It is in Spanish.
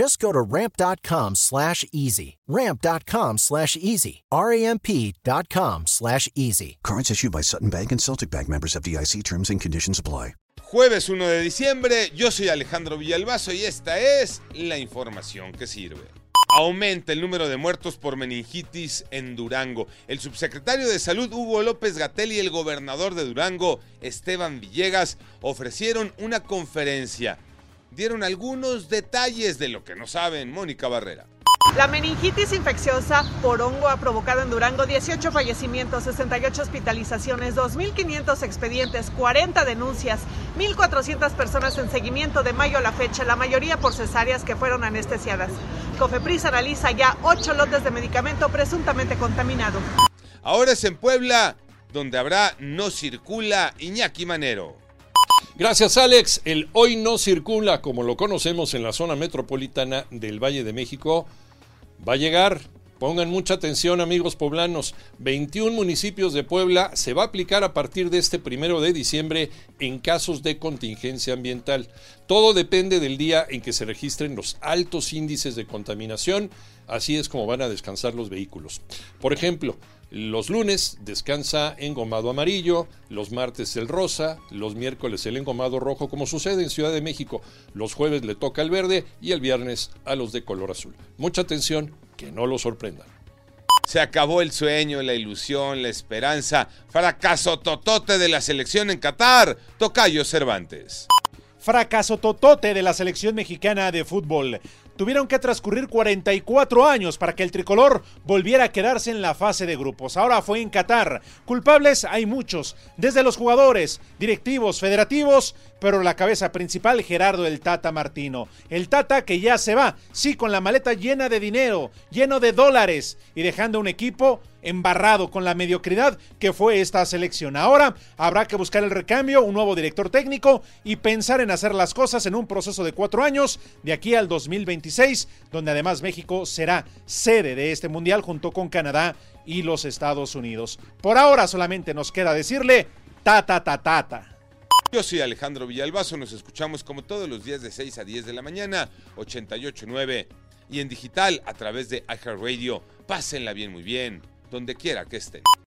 Just go to ramp.com slash easy. Ramp.com slash easy. R-A-M-P.com slash easy. Cards issued by Sutton Bank and Celtic Bank members of DIC terms and conditions apply. Jueves 1 de diciembre, yo soy Alejandro Villalbazo y esta es la información que sirve. Aumenta el número de muertos por meningitis en Durango. El subsecretario de Salud Hugo López Gatel y el gobernador de Durango, Esteban Villegas, ofrecieron una conferencia. Dieron algunos detalles de lo que no saben. Mónica Barrera. La meningitis infecciosa por hongo ha provocado en Durango 18 fallecimientos, 68 hospitalizaciones, 2.500 expedientes, 40 denuncias, 1.400 personas en seguimiento de mayo a la fecha, la mayoría por cesáreas que fueron anestesiadas. Cofepris analiza ya 8 lotes de medicamento presuntamente contaminado. Ahora es en Puebla, donde habrá no circula Iñaki Manero. Gracias Alex. El hoy no circula como lo conocemos en la zona metropolitana del Valle de México va a llegar. Pongan mucha atención amigos poblanos. 21 municipios de Puebla se va a aplicar a partir de este primero de diciembre en casos de contingencia ambiental. Todo depende del día en que se registren los altos índices de contaminación. Así es como van a descansar los vehículos. Por ejemplo, los lunes descansa engomado amarillo, los martes el rosa, los miércoles el engomado rojo, como sucede en Ciudad de México. Los jueves le toca el verde y el viernes a los de color azul. Mucha atención, que no lo sorprendan. Se acabó el sueño, la ilusión, la esperanza. Fracaso totote de la selección en Qatar. Tocayo Cervantes. Fracaso totote de la selección mexicana de fútbol. Tuvieron que transcurrir 44 años para que el tricolor volviera a quedarse en la fase de grupos. Ahora fue en Qatar. Culpables hay muchos, desde los jugadores, directivos, federativos, pero la cabeza principal Gerardo el Tata Martino. El Tata que ya se va, sí, con la maleta llena de dinero, lleno de dólares y dejando un equipo embarrado con la mediocridad que fue esta selección. Ahora habrá que buscar el recambio, un nuevo director técnico y pensar en hacer las cosas en un proceso de cuatro años de aquí al 2026, donde además México será sede de este mundial junto con Canadá y los Estados Unidos. Por ahora solamente nos queda decirle ta ta ta ta. Yo soy Alejandro Villalbazo, nos escuchamos como todos los días de 6 a 10 de la mañana, 88.9 y en digital a través de iHeartRadio. Pásenla bien, muy bien, donde quiera que estén.